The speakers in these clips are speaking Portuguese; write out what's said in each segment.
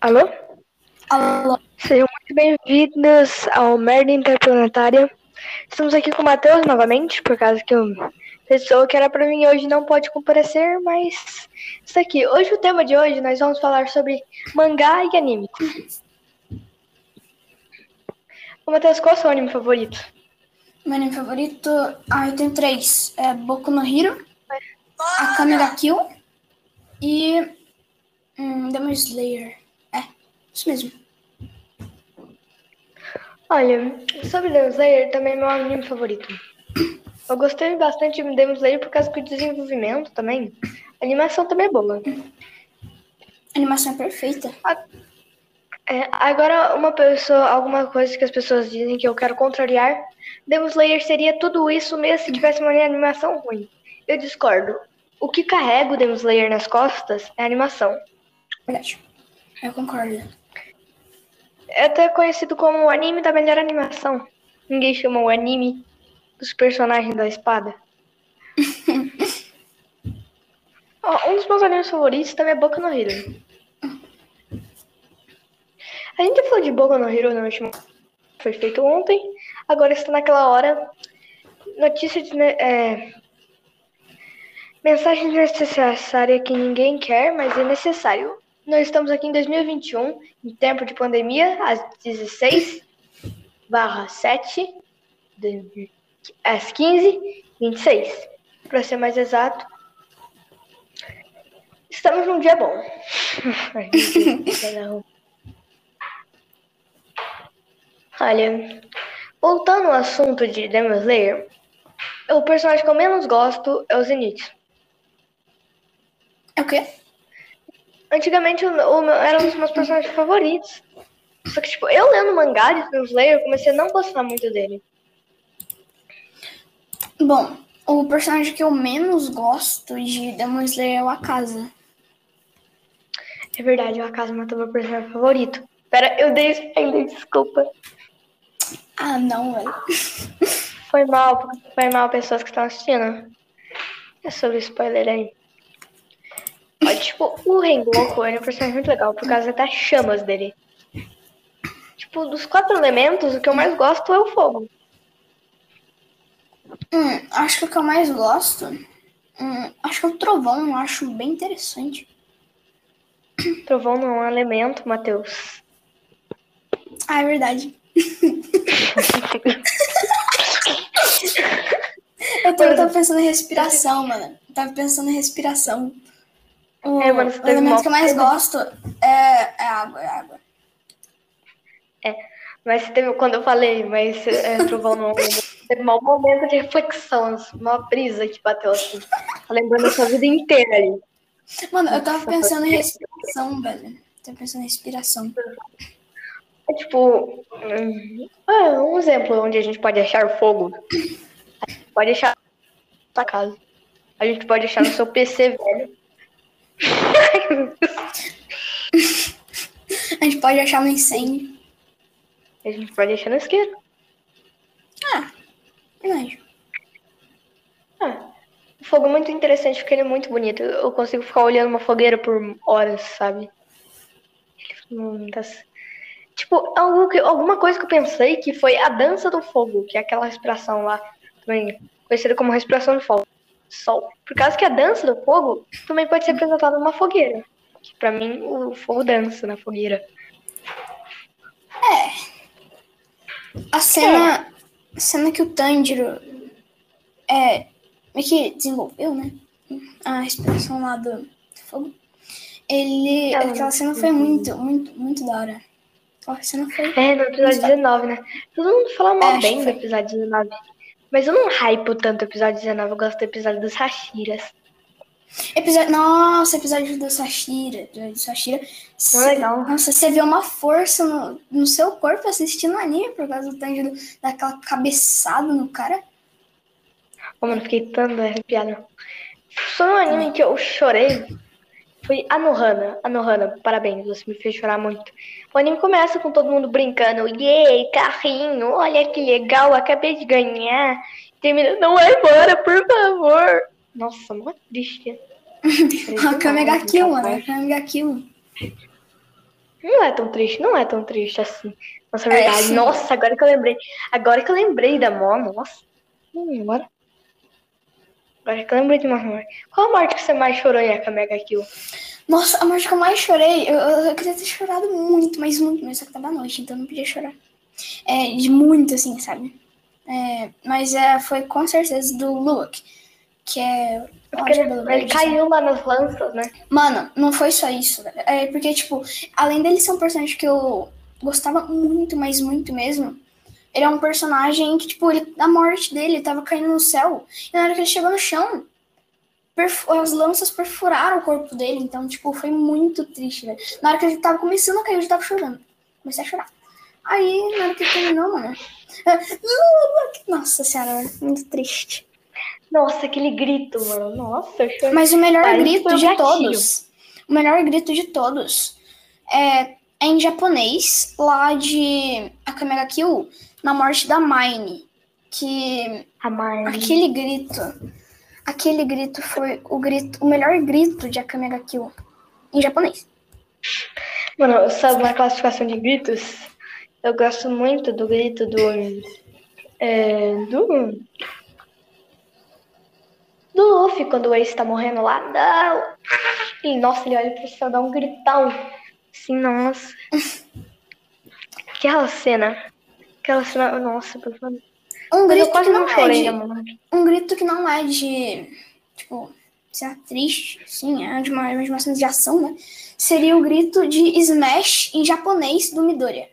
Alô? Alô? Sejam muito bem-vindos ao Merda Interplanetária. Estamos aqui com o Matheus novamente, por causa que a pessoa que era pra mim hoje não pode comparecer, mas isso aqui. Hoje, o tema de hoje, nós vamos falar sobre mangá e anime. Ô, Matheus, qual é o seu anime favorito? Meu anime favorito, ah, eu tenho três. É Boku no Hero, Akame ga Kill e hum, Demon Slayer. Isso mesmo. Olha, sobre Demon Slayer também é meu anime favorito. Eu gostei bastante de Demon Slayer por causa do desenvolvimento também. A animação também é boa. A animação é perfeita. É, agora, uma pessoa, alguma coisa que as pessoas dizem que eu quero contrariar. Demon Slayer seria tudo isso mesmo se tivesse uma animação ruim. Eu discordo. O que carrega o Demon Slayer nas costas é a animação. Verdade. Eu concordo. É até conhecido como o anime da melhor animação. Ninguém chama o anime dos personagens da espada. Ó, um dos meus animes favoritos também é Boku no Hero. A gente falou de Boku no Hero no último. Foi feito ontem. Agora está naquela hora. Notícia de. ne- É, mensagem desnecessária que ninguém quer, mas é necessário. Nós estamos aqui em 2021, em tempo de pandemia, às 16 barra 7, de- às 15, 26. Para ser mais exato. Estamos num dia bom. Olha, voltando ao assunto de Demon Slayer, o personagem que eu menos gosto é o Zenith. É o quê? Antigamente o, o meu- era um dos meus personagens favoritos. Só que, tipo, eu lendo mangá de Demon Slayer, eu comecei a não gostar muito dele. Bom, o personagem que eu menos gosto de Demon Slayer é o Akaza. É verdade, o Akaza matou meu personagem favorito. Pera, eu dei spoiler, desculpa. Ah, não, velho. Foi mal, foi mal, pessoas que estão assistindo. É sobre spoiler aí. Ó, tipo, o Rengoku é um personagem muito legal, por causa das chamas dele. Tipo, dos quatro elementos, o que eu mais gosto é o fogo. Hum, acho que o que eu mais gosto. hum, acho que é o trovão, eu acho bem interessante. Trovão não é um elemento, Matheus. Ah, é verdade. eu, tô, eu tava pensando em respiração, mano. Eu tava pensando em respiração. O, É, mano, você o teve elemento que eu mais gosto é, é água, é água. Mas teve, quando eu falei, mas é, trovão é um elemento, teve um momento de reflexão, uma brisa que bateu assim. Tá lembrando a sua vida inteira ali. Mano, eu tava pensando em respiração, velho. Tava pensando em respiração. É tipo, ah, um exemplo onde a gente pode achar fogo. A gente pode achar na sua casa. A gente pode achar no seu PC velho. A gente pode achar no incêndio. A gente pode achar no isqueiro. Verdade. Ah, o fogo é muito interessante porque ele é muito bonito. Eu consigo ficar olhando uma fogueira por horas, sabe? Hum, Tipo, algo que- alguma coisa que eu pensei que foi a dança do fogo, que é aquela respiração lá, também conhecida como respiração do fogo. Sol. Por causa que a dança do fogo também pode ser apresentada numa fogueira. Que pra mim o fogo dança na fogueira. A cena, a cena que o Tanjiro é, meio que desenvolveu, né? A respiração lá do fogo. Ele. Ela- aquela cena foi muito, muito, muito da hora. Cena foi. É, no episódio 19, né? Todo mundo fala mal É, bem do episódio 19. Mas eu não hypo tanto o episódio 19, eu gosto do episódio dos Hashiras. Episódio, nossa, episódio do Sashira. Episódio do Sashira. Não é legal. Nossa, você vê uma força no, no seu corpo assistindo anime por causa do Tanjiro daquela cabeçada no cara. Ô, mano, fiquei tanto arrepiada. Só um anime que eu chorei foi Anohana. Anohana, parabéns, você me fez chorar muito. O anime começa com todo mundo brincando. Yay, carrinho, olha que legal, acabei de ganhar. Termina, não vai embora, por favor. Nossa, mó triste. A Kamega Kill, mano. A Kamega Kill. Não é tão triste, não é tão triste assim. Nossa, é É, verdade. sim. Nossa, agora que eu lembrei. Agora que eu lembrei da Mó, nossa. Hum, agora. Agora que eu lembrei de uma morte. Qual a morte que você mais chorou em Akamega Kill? Nossa, a morte que eu mais chorei, eu, eu, queria ter chorado muito, mas muito, mas só que tava à noite, então não podia chorar. É, de muito, assim, sabe? É, mas é, foi com certeza do Luke, que é. Porque acho ele, ele Verde, caiu lá nas lanças, né? Mano, não foi só isso, velho. É porque, tipo, além dele ser um personagem que eu gostava muito, mas muito mesmo, ele é um personagem que, tipo, ele, a morte dele tava caindo no céu. E na hora que ele chegou no chão, as lanças perfuraram o corpo dele. Então, tipo, foi muito triste, velho. Na hora que ele tava começando a cair, eu já tava chorando. Comecei a chorar. Aí, na hora que ele terminou, mano. Nossa senhora, muito triste. Nossa, aquele grito, mano. Nossa, eu chorei. Mas o melhor foi grito de gatilho. todos, o melhor grito de todos é, é em japonês, lá de Akamega Kill, na morte da Mine. Que A Marley. aquele grito, aquele grito foi o grito, o melhor grito de Akamega Kill em japonês. Mano, sabe uma classificação de gritos? Eu gosto muito do grito do. É, do. Do Luffy, quando o Ace tá morrendo lá. Não! E, nossa, ele olha pro céu, dá um gritão. Assim, nossa. Aquela cena. Aquela cena. Nossa, favor. Um eu grito quase que não não é chorei, de, né, mano? um grito que não é de, tipo, ser triste, sim, é de uma, de uma cena de ação, né? Seria o grito de Smash em japonês do Midoriya.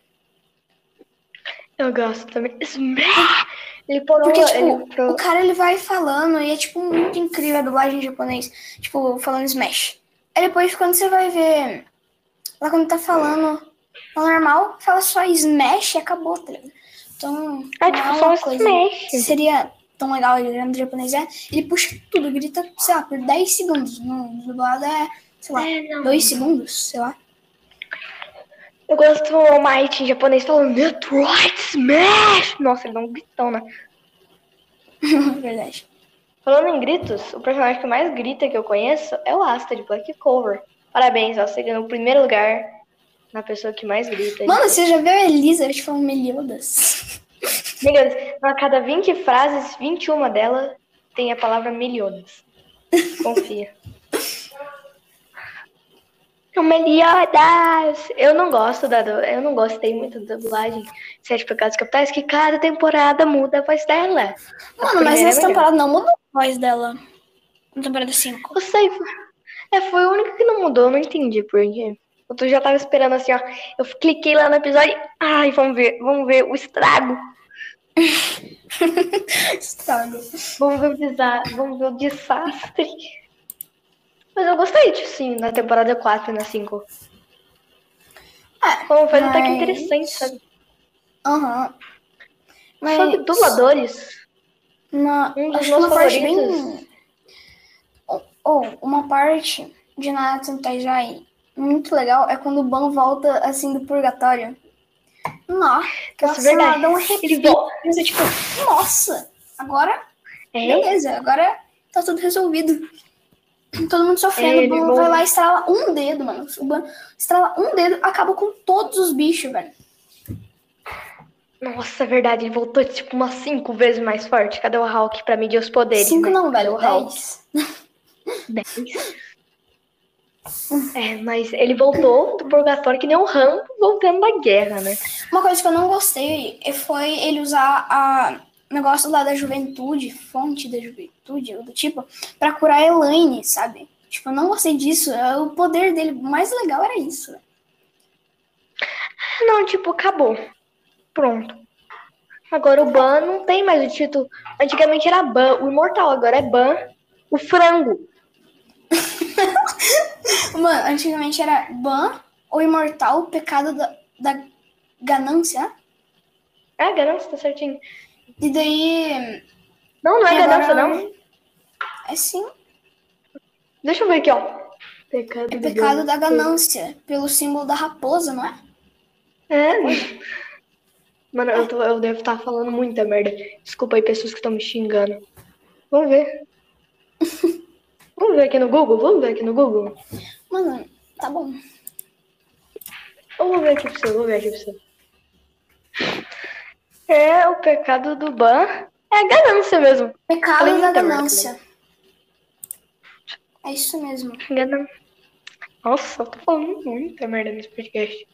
Eu gosto também. Smash! Ele parou. Porque, tipo, ele o cara ele vai falando e é, tipo, muito incrível a dublagem em japonês. Tipo, falando Smash. Aí depois, quando você vai ver. Lá quando tá falando no normal, fala só Smash e acabou, tá ligado? Então. Tipo, é só uma coisa Smash. Seria tão legal ele no japonês é. Ele puxa tudo, grita, sei lá, por 10 segundos. No dublado é, sei lá, É, não. 2 segundos, sei lá. Eu gosto Might em japonês falando Metroid Smash! Nossa, ele dá um gritão, né? Verdade. Falando em gritos, o personagem que mais grita que eu conheço é o Asta de Black Cover. Parabéns, ó, você ganhou o primeiro lugar na pessoa que mais grita. Mano, você já viu a Elizabeth falando Meliodas? Miliones. A cada 20 frases, 21 delas tem a palavra miliones. Confia. Meliodas! Eu não gosto da. Eu não gostei muito da dublagem Sete Pecados Capitais, que cada temporada muda a voz dela. A Mano, mas é nessa melhor. temporada não mudou a voz dela. Na temporada 5. Eu sei. É, foi o único que não mudou, eu não entendi por quê. Eu já tava esperando assim, ó. Eu cliquei lá no episódio. e- Ai, vamos ver, vamos ver o estrago. Estrago. Vamos ver o desastre. Vamos ver o desastre. Mas eu gostei disso, sim, na temporada 4 e na 5. É, Como foi até que mas- interessante, sabe? Aham. Mas Sobre dubladores. na, um dos meus uma parte favoritos. bem... Ou ou, uma parte de Naruto no Taijai muito legal é quando o Ban volta, assim, do purgatório. Nossa, Nossa, verdade. dá um Ele arrepio. volta. Você, tipo, nossa, agora É, Beleza, agora tá tudo resolvido. Todo mundo sofrendo, É, o Ban vai lá e estrala um dedo, mano. O Ban estrala um dedo, acaba com todos os bichos, velho. Nossa, é verdade, ele voltou tipo umas 5 vezes mais forte. Cadê o Hulk pra medir os poderes? Cinco né? não, Cadê velho, o Hulk? dez. 10. É, mas ele voltou do purgatório que nem um rampo voltando da guerra, né? Uma coisa que eu não gostei foi ele usar a negócio lá da juventude, fonte da juventude, do tipo, pra curar a Elaine, sabe? Tipo, eu não gostei disso. é, O poder dele, mais legal era isso. velho. Não, tipo, acabou. Pronto. Agora o Ban não tem mais o título. Antigamente era Ban, o imortal, agora é Ban, o frango. Mano, antigamente era Ban, o imortal, o pecado da, da ganância. É, ganância, tá certinho. E daí. Não, não é ganância, agora- não. É sim, Deixa eu ver aqui, ó. Pecado, é do pecado da ganância, pelo símbolo da raposa, não é? É. Mano, eu, tô- eu devo estar falando muita merda. Desculpa aí, pessoas que estão me xingando. Vamos ver. Vamos ver aqui no Google? Vamos ver aqui no Google? Mano, tá bom. Eu vou ver aqui pra você, vou ver aqui pra você. É o pecado do Ban. É a ganância mesmo. Pecado da merda ganância. É isso mesmo. Ganan... Nossa, eu tô falando muita merda nesse podcast.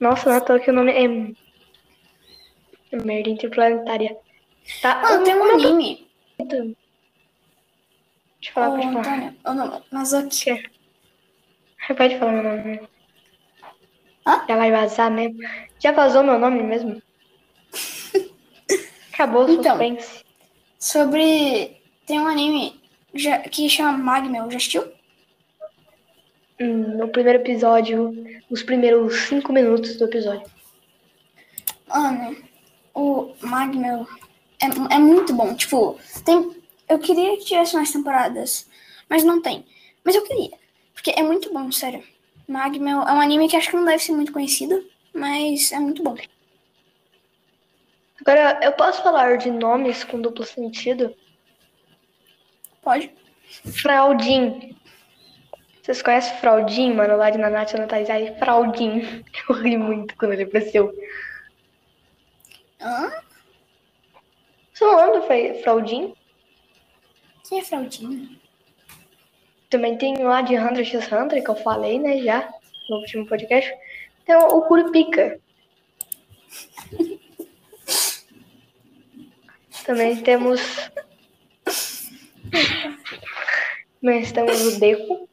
Nossa, não é toa que o nome é. é Merda interplanetária. Tá? Mano, tem um eu- anime. Deixa eu Ô, falar, pode falar. Antônio. Ô, não, Mazoki. Que? Pode falar meu nome. Hã? Já vai vazar mesmo. Já vazou meu nome mesmo? Acabou o Então. suspense. Sobre. Tem um anime já- que chama Magmel. Já assistiu? Hum, no primeiro episódio, os primeiros cinco minutos do episódio. Mano, o Magmel é, é muito bom. Tipo, tem. Eu queria que tivesse mais temporadas, mas não tem. Mas eu queria. Porque é muito bom, sério. Magmel é um anime que acho que não deve ser muito conhecido, mas é muito bom. Agora, eu posso falar de nomes com duplo sentido? Pode? Fraldin. Vocês conhecem Fraldin, mano, lá de Nanatsu no Taizai? Fraldin. Eu ri muito quando ele apareceu. Hã? Você não lembra do Fra- Fraldin? Quem é Fraldinha? Também tem lá de Hunter x Hunter, que eu falei, né, já, no último podcast. Tem o Curupika. Também temos... Mas temos o Deku.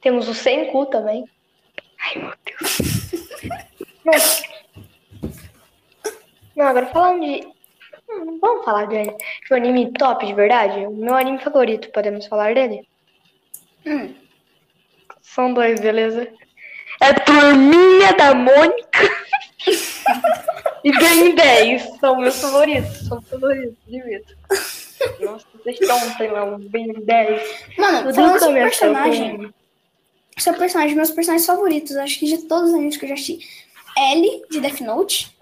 Temos o Senku também. Ai, meu Deus. Não, Não, agora falando de... Vamos falar de, de um anime top, de verdade? O meu anime favorito, podemos falar dele? Hum. São dois, beleza? É Turminha da Mônica e Ben 10. São meus favoritos. São favoritos, vez. Nossa, vocês ontem lá, um Ben 10. Mano, falando sobre personagem, sobre personagem, meus personagens favoritos, acho que de todos os animes que eu já assisti. L, de Death Note.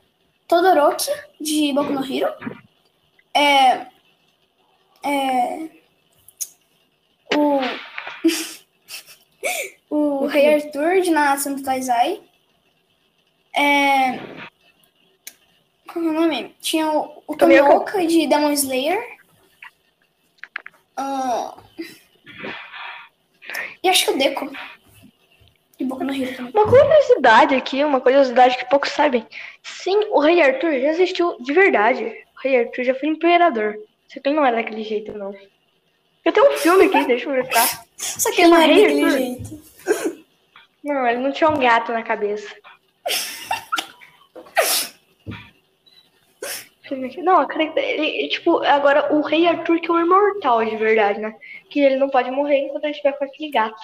Todoroki, de Boku no Hero. É. É. O. o Rei Arthur, de Nanatsu no Taizai. É. Como é o nome? Tinha o, o Tomioka. De Demon Slayer. Ah, e acho que o Deco. De Boku no Hero também. Uma curiosidade aqui, uma curiosidade que poucos sabem. Sim, o Rei Arthur já existiu de verdade. Rei Arthur já foi imperador. Só que ele não era daquele jeito, não. Eu tenho um filme aqui, deixa eu ver, tá? Só que ele não era daquele Arthur. jeito. Não, ele não tinha um gato na cabeça. Não, acredito. Ele, tipo, agora o Rei Arthur que é um imortal de verdade, né? Que ele não pode morrer enquanto ele estiver com aquele gato.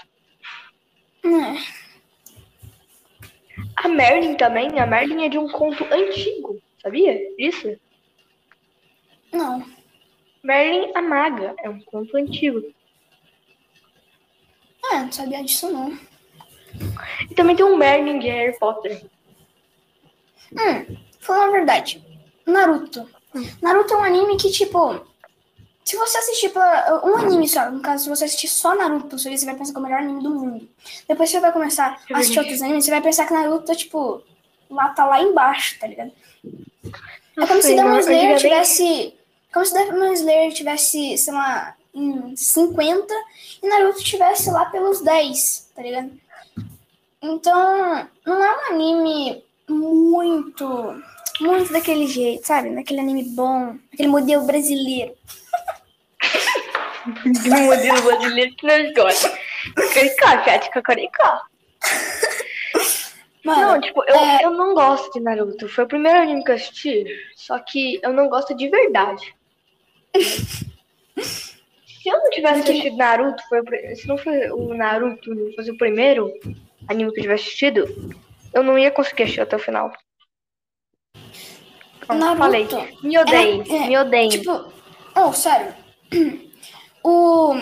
É. A Merlin também, a Merlin é de um conto antigo, sabia disso? Não. Merlin a Maga é um conto antigo. É, não sabia disso não. E também tem um Merlin de Harry Potter. Hum, falando a verdade. Naruto. Naruto é um anime que, tipo. Se você assistir pra, um anime só, no caso, se você assistir só Naruto, você vai pensar que é o melhor anime do mundo. Depois você vai começar a assistir outros animes, você vai pensar que Naruto, tipo, lá tá lá embaixo, tá ligado? É como se Demon Slayer tivesse. Como se Demon Slayer tivesse, sei lá, em 50 e Naruto tivesse lá pelos 10, tá ligado? Então, não é um anime muito. Muito daquele jeito, sabe? Daquele anime bom, aquele modelo brasileiro. de modelo brasileiro que nós gostamos. Cacaricó, Cat, cacaricó. Não, Mano, tipo, eu, é- eu não gosto de Naruto. Foi o primeiro anime que eu assisti, só que eu não gosto de verdade. Se eu não tivesse assistido Naruto, foi se não foi o Naruto fosse o primeiro anime que eu tivesse assistido, eu não ia conseguir assistir até o final. Pronto, Naruto falei. Me odeiem, é- é, me odeiem. tipo. Oh, sério. O.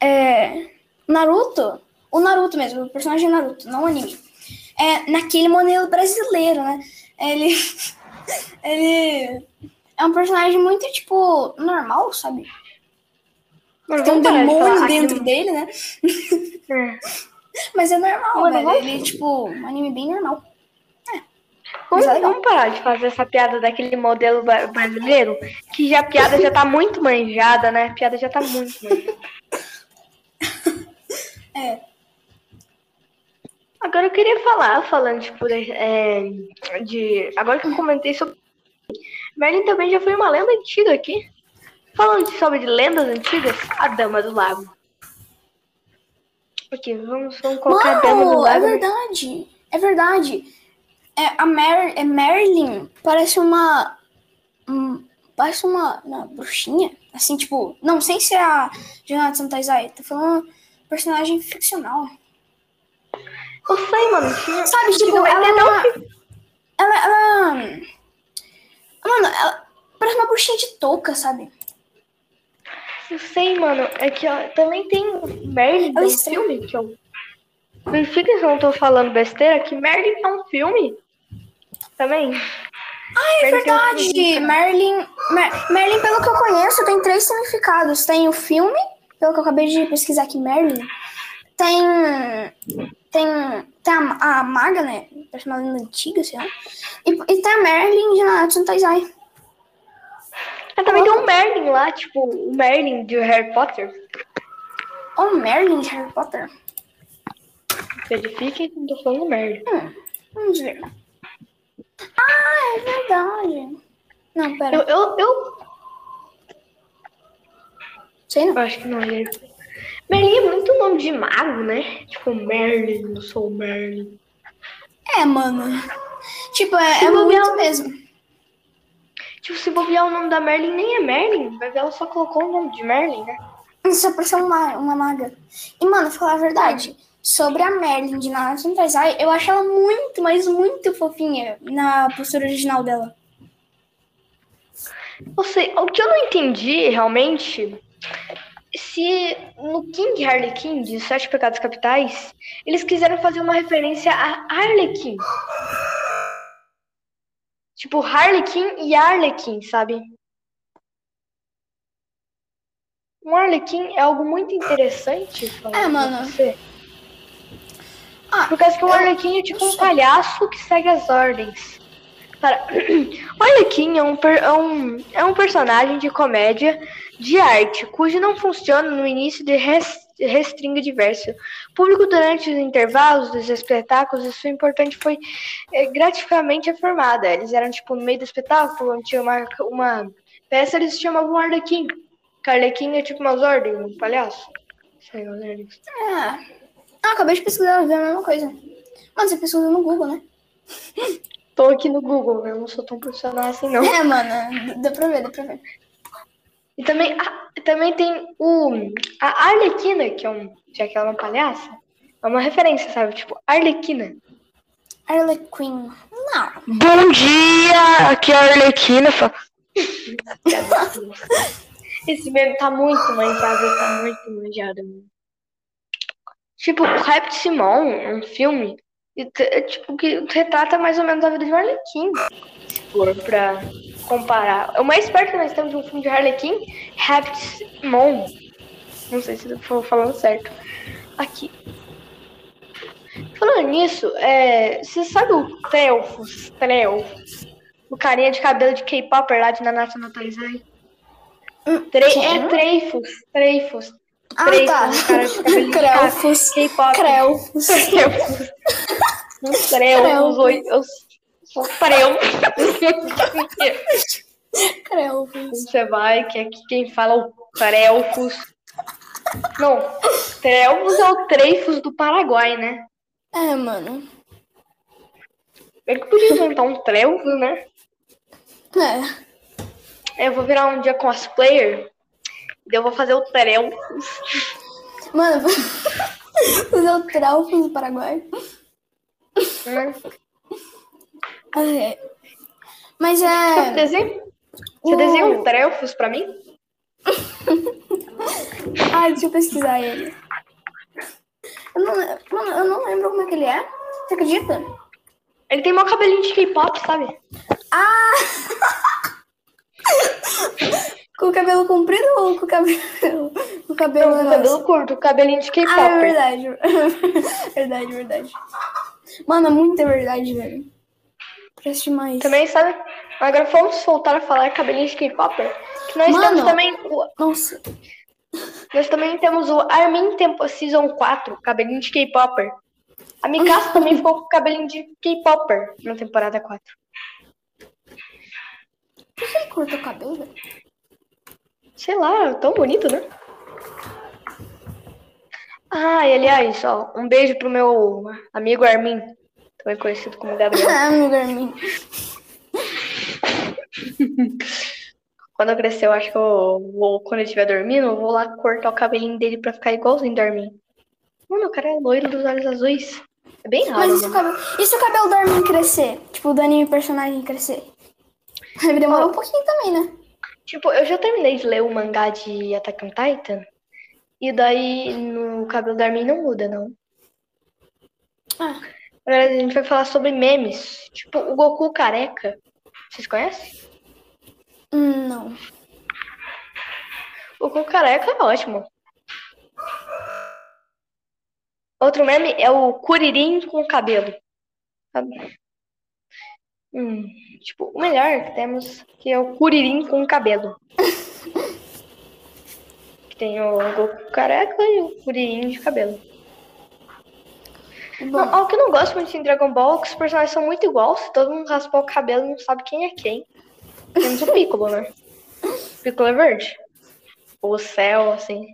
É. Naruto. O Naruto mesmo, o personagem Naruto, não o anime. É naquele modelo brasileiro, né? Ele. Ele. É um personagem muito, tipo, normal, sabe? Mano, Tem um demônio dentro dele, né? É. Mas é normal, Mano, velho. vamos- Ele é, tipo, um anime bem normal. Vamos, Mas é legal. vamos parar de fazer essa piada daquele modelo brasileiro, que já a piada já tá muito manjada, né? A piada já tá muito manjada. É. Agora eu queria falar, falando, tipo, de, é, de- Agora que eu comentei sobre. Merlin também já foi uma lenda antiga aqui. Falando de- sobre de lendas antigas, a Dama do Lago. Aqui, vamos, vamos colocar a Dama do é Lago. verdade. É verdade. É, a Mer é Merlin parece uma. hum, parece uma, uma bruxinha. Assim, tipo. Não sei se é a Jonathan Santaizai. Tô falando personagem ficcional. Eu sei, mano. Sabe, tipo, ela é um uma. Ela, ela. Mano, ela parece uma bruxinha de touca, sabe? Eu sei, mano. É que ó, também tem Merlin, Eu um filme que eu. Verifica se eu não tô falando besteira, que Merlin é um filme. Também. Ah, É verdade. Merlin. Mer- Merlin, pelo que eu conheço, tem três significados. Tem o filme, pelo que eu acabei de pesquisar aqui, Merlin. Tem. Tem. Tem a, a maga, né? Parece uma lenda antiga, sei lá. E, e tem a Merlin de Nanatsu Taizai. Ah, também tem um Merlin lá, tipo, o Merlin de Harry Potter. Oh, Merlin de Harry Potter. Verifique que não tô falando Merlin. Hum, vamos ver. Ah, é verdade. Não, pera. Eu, eu, eu Sei não. acho que não é. Merlin é muito nome de mago, né? Tipo, Merlin, eu sou o Merlin. É, mano. Tipo, é, é muito mesmo. Tipo, se bobear o nome da Merlin, nem é Merlin. Vai ver, ela só colocou o nome de Merlin, né? Só por ser uma, uma maga. E, mano, falar a verdade, sobre a Merlin de Taizai, eu acho ela muito, mas muito fofinha na postura original dela. Eu sei, o que eu não entendi realmente, se no King Harlequin de Sete Pecados Capitais, eles quiseram fazer uma referência a Harlequin. Tipo, Harlequin e Arlequin, sabe? Um Arlequim é algo muito interessante. É, mano. Você. Ah, Por causa que o eu- Arlequim é tipo um palhaço que segue as ordens. Cara, o Arlequim é um, per- é, um, é um personagem de comédia de arte, cujo não funciona no início de res, restringa diverso. Público durante os intervalos dos espetáculos, e sua importante foi é, gratificamente afirmada. Eles eram tipo no meio do espetáculo, onde tinha uma, uma peça, eles chamavam Arlequim. Arlequim é tipo umas ordens, um palhaço. Sei lá, né? É. Ah, acabei de pesquisar, ver a mesma coisa. Mano, você pesquisa no Google, né? Tô aqui no Google, eu não sou tão profissional assim, não. É, mano, dá pra ver, dá pra ver. E também, ah, também tem o, a Arlequina, que é um, já que ela é uma palhaça, é uma referência, sabe? Tipo, Arlequina. Harlequin. Não. Bom dia, aqui é a Arlequina. Esse meme tá muito manjado, tá muito manjado. Tipo, o Rap Simon, um filme, e é, tipo, que retrata mais ou menos a vida de um Arlequim. For pra comparar. O mais perto que nós temos de um filme de Harlequin, Rap Simon. Não sei se eu tô falando certo. Aqui. Falando nisso, é, você sabe o Trelfos? Trelfos. O carinha de cabelo de K-Popper lá de Nanatsu no Taizai? Tre é Treifos. Treifos. Ah, tá. Crelfos. K-pop. Crelfos. Um Trelfos. oi, Eu sou Trelfos. Crelfos. Você vai, que aqui quem fala é o Trelfos. Não, Trelfos é o Treifos do Paraguai, né? É, mano. Eu que podia inventar um Trelfos, né? É. Eu vou virar um dia cosplayer. E eu vou fazer o Trelfos. Mano, fazer o Trelfos do Paraguai. Né? É. Mas Você é. desenha, você o- desenha um Trelfos pra mim? Ah, deixa eu pesquisar ele. Eu não, mano, eu não lembro como é que ele é. Você acredita? Ele tem mó cabelinho de K-pop, sabe? Ah! com o cabelo comprido ou com o cabelo O cabelo é com cabelo curto, cabelinho de Ah, é K-pop. verdade. verdade, verdade. Mano, é muita verdade, velho. Parece demais. Também, sabe? Agora vamos voltar a falar cabelinho de K-Popper. Que nós Mano. temos também. o- Nossa. Nós também temos o Armin Tempo Season 4, cabelinho de K-Popper. A Mikasa também ficou com cabelinho de K-Popper na temporada 4. Por que ele cortou o cabelo, velho? Sei lá, tão bonito, né? Ah, e aliás, ó, um beijo pro meu amigo Armin, também conhecido como Gabriel. Ah, meu Garmin. Quando eu crescer, eu acho que eu vou, quando ele estiver dormindo, eu vou lá cortar o cabelinho dele pra ficar igualzinho do Armin. Mano, o cara é loiro dos olhos azuis. É bem raro. Mas e se, o mano. cabelo... e se o cabelo do Armin crescer? Tipo, do anime personagem crescer? Vai demorar um pouquinho também, né? Tipo, eu já terminei de ler o mangá de Attack on Titan. E daí no cabelo do Armin não muda, não. Ah, Agora a gente vai falar sobre memes. Tipo, o Goku careca. Vocês conhecem? não. O Goku careca é ótimo. Outro meme é o Kuririn com cabelo. Sabe? Hum, tipo, o melhor que temos que é o Kuririn com cabelo. Tem o Goku careca e o Kuririn de cabelo. Bom, Não, algo que eu não gosto muito em Dragon Ball é que os personagens são muito iguais. Todo mundo raspar o cabelo, não sabe quem é quem. Temos o Piccolo, né? O Piccolo é verde. O céu, assim.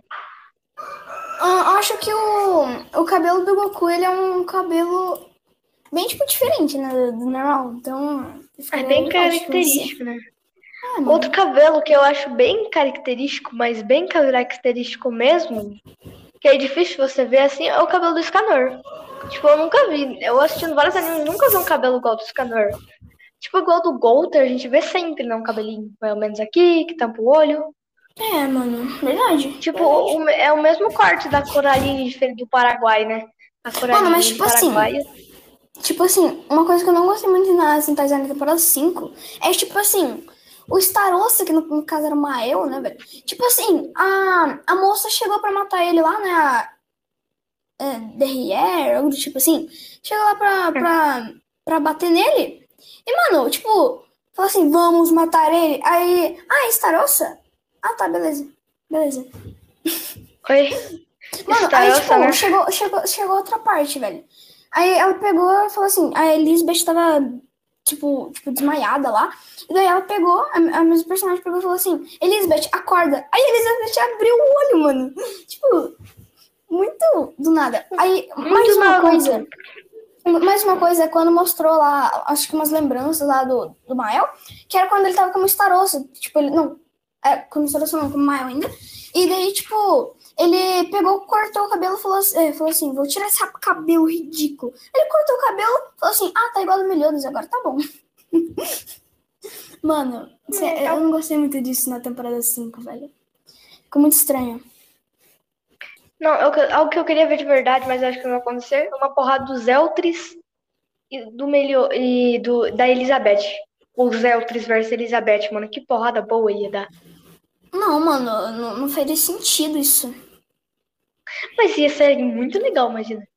ah, acho que o, o cabelo do Goku, ele é um cabelo bem, tipo, diferente, né? Do, normal. Então... É bem característico, né? Mano. Outro cabelo que eu acho bem característico, mas bem característico mesmo, que é difícil você ver assim, é o cabelo do Scanor. Tipo, eu nunca vi. Eu assistindo vários animes, nunca vi um cabelo igual do Scanor. Tipo, igual do Golter, a gente vê sempre, né? Um cabelinho mais ou menos aqui, que tampa o olho. É, mano. Verdade. Tipo, o- é o mesmo corte da Coraline diferente do Paraguai, né? A Coraline Mano, mas do tipo assim, Paraguai. Tipo assim, uma coisa que eu não gostei muito na Sentai na temporada 5 é tipo assim, o Starossa, que no, no caso era uma eu, né, velho? Tipo assim, a, a moça chegou pra matar ele lá, né? A, é, Derrière, algo do tipo assim. Chegou lá pra, pra, pra bater nele. E, mano, tipo, falou assim, vamos matar ele. Aí, ah, Starossa? Ah, tá, beleza. Beleza. Oi? Mano, aí, Starossa, tipo, né? chegou, chegou, chegou outra parte, velho. Aí ela pegou e falou assim, a Elizabeth tava, tipo, tipo, desmaiada lá. E daí ela pegou, a, a mesma personagem pegou e falou assim, Elizabeth, acorda. Aí a Elizabeth abriu o olho, mano. Tipo, muito do nada. Aí, mais uma coisa. Mais uma coisa é quando mostrou lá, acho que umas lembranças lá do, do Mael, que era quando ele tava como Starossa. Tipo, ele. Não, é, como Starossa não, como Mael ainda. E daí, tipo, ele pegou, cortou o cabelo e falou, assim- é, falou assim: vou tirar esse cabelo ridículo. Ele cortou o cabelo falou assim: ah, tá igual do Meliodas agora, tá bom. Mano, sé- eu não gostei muito disso na temporada 5, velho. Ficou muito estranho. Não, é o que- algo que eu queria ver de verdade, mas acho que não vai acontecer, é uma porrada dos Eltris e do Melio e do da Elizabeth. Os Eltris versus Elizabeth, mano, que porrada boa ia dar. Não, mano, não, não faria sentido isso. Mas ia ser muito legal, imagina.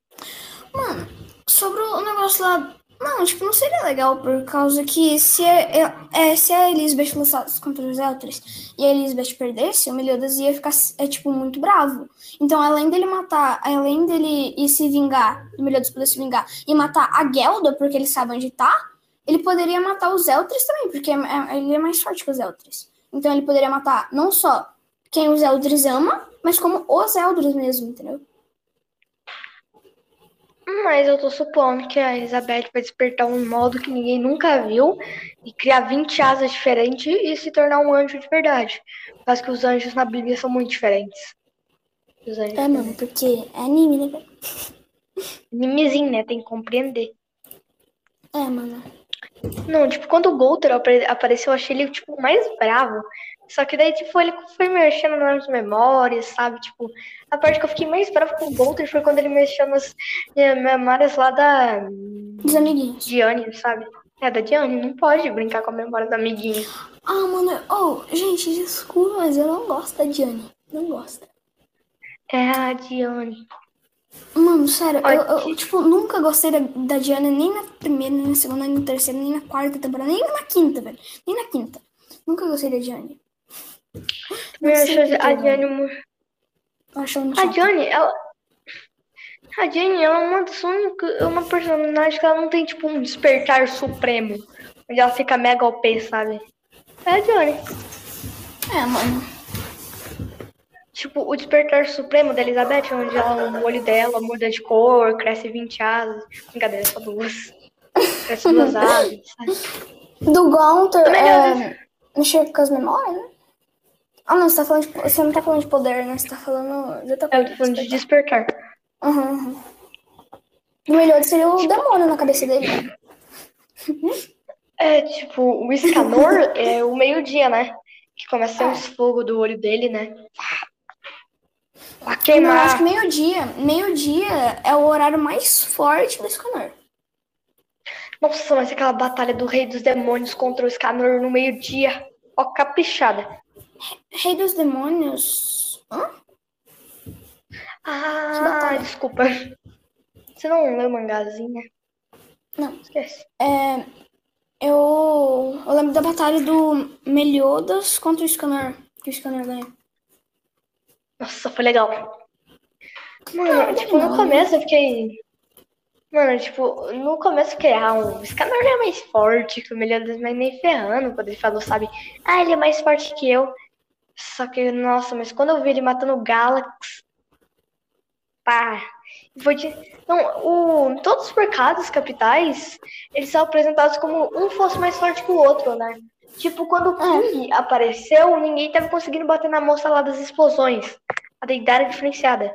Mano, sobre o negócio lá. Não, tipo, não seria legal por causa que se, é, é, se a Elizabeth lutasse contra os Eltris e a Elizabeth perdesse, o Meliodas ia ficar, é, tipo, muito bravo. Então, além dele matar, além dele ir se vingar, o Meliodas poder se vingar e matar a Gelda, porque ele sabe onde tá, ele poderia matar os Eltris também, porque é- é- ele é mais forte que os Eltris. Então, ele poderia matar não só quem os Eltris ama, mas como os Eltris mesmo, entendeu? Mas eu tô supondo que a Elizabeth vai despertar um modo que ninguém nunca viu e criar 20 asas diferentes e se tornar um anjo de verdade. Causa que os anjos na Bíblia são muito diferentes. Os anjos É, mano, porque é anime, né? Animezinho, né? Tem que compreender. É, mano. Não, tipo, quando o Golter apare- apareceu, eu achei ele, tipo, mais bravo. Só que daí, tipo, ele foi mexendo nas memórias, sabe? Tipo, a parte que eu fiquei mais bravo com o Golter foi quando ele mexeu nas eh, memórias lá da Dos amiguinhos. Diane, sabe? É, da Diane, não pode brincar com a memória do amiguinho. Ah, mano. Oh, gente, desculpa, mas eu não gosto da Diane. Não gosto. É a Diane. Mano, sério, eu, eu, tipo, nunca gostei da, da Diana nem na primeira, nem na segunda, nem na terceira, nem na quarta temporada, nem na quinta, velho. Nem na quinta. Nunca gostei da Diane. Quê, a muito A. Johnny, ela. A Jenny, ela é uma das únicas. É uma personagem que ela não tem, tipo, um despertar supremo. Onde ela fica mega OP, sabe? É a Johnny. É, mano. Tipo, o despertar supremo da Elizabeth, onde ela, o olho dela muda de cor, cresce 20 asas. Brincadeira, só duas. Cresce duas asas, sabe? Do Também é... Mexer com as memórias, né? Ah, não, você, tá falando de, você não tá falando de poder, né? Você tá falando de outra É, Eu tô falando de despertar. Uhum, uhum. O melhor seria o demônio na cabeça dele. É, tipo, o Escanor é o meio-dia, né? Que começa a sair uns fogo do olho dele, né? Pra Não, eu acho queimar. que meio-dia. Meio-dia é o horário mais forte do Scanner. Nossa, mas aquela batalha do Rei dos Demônios contra o Escanor no meio-dia. Ó, caprichada. Rei dos Demônios. Hã? Ah, desculpa. Você não leu né? Não. Esquece. É, eu, eu lembro da batalha do Meliodas contra o Scanner. Que o Scanner ganha. Nossa, foi legal. Mano, Não, tipo, não, no começo eu fiquei. Mano, tipo, no começo eu fiquei, ah, o Escanor é mais forte que o Meliodas, mas nem ferrando. Quando ele falou, sabe? Ah, ele é mais forte que eu. Só que, nossa, mas quando eu vi ele matando o Galax. Pá. Foi de... Não, o... todos os mercados capitais, eles são apresentados como um fosse mais forte que o outro, né? Tipo, quando o King apareceu, ninguém tava conseguindo bater na moça lá das explosões. A deidade diferenciada.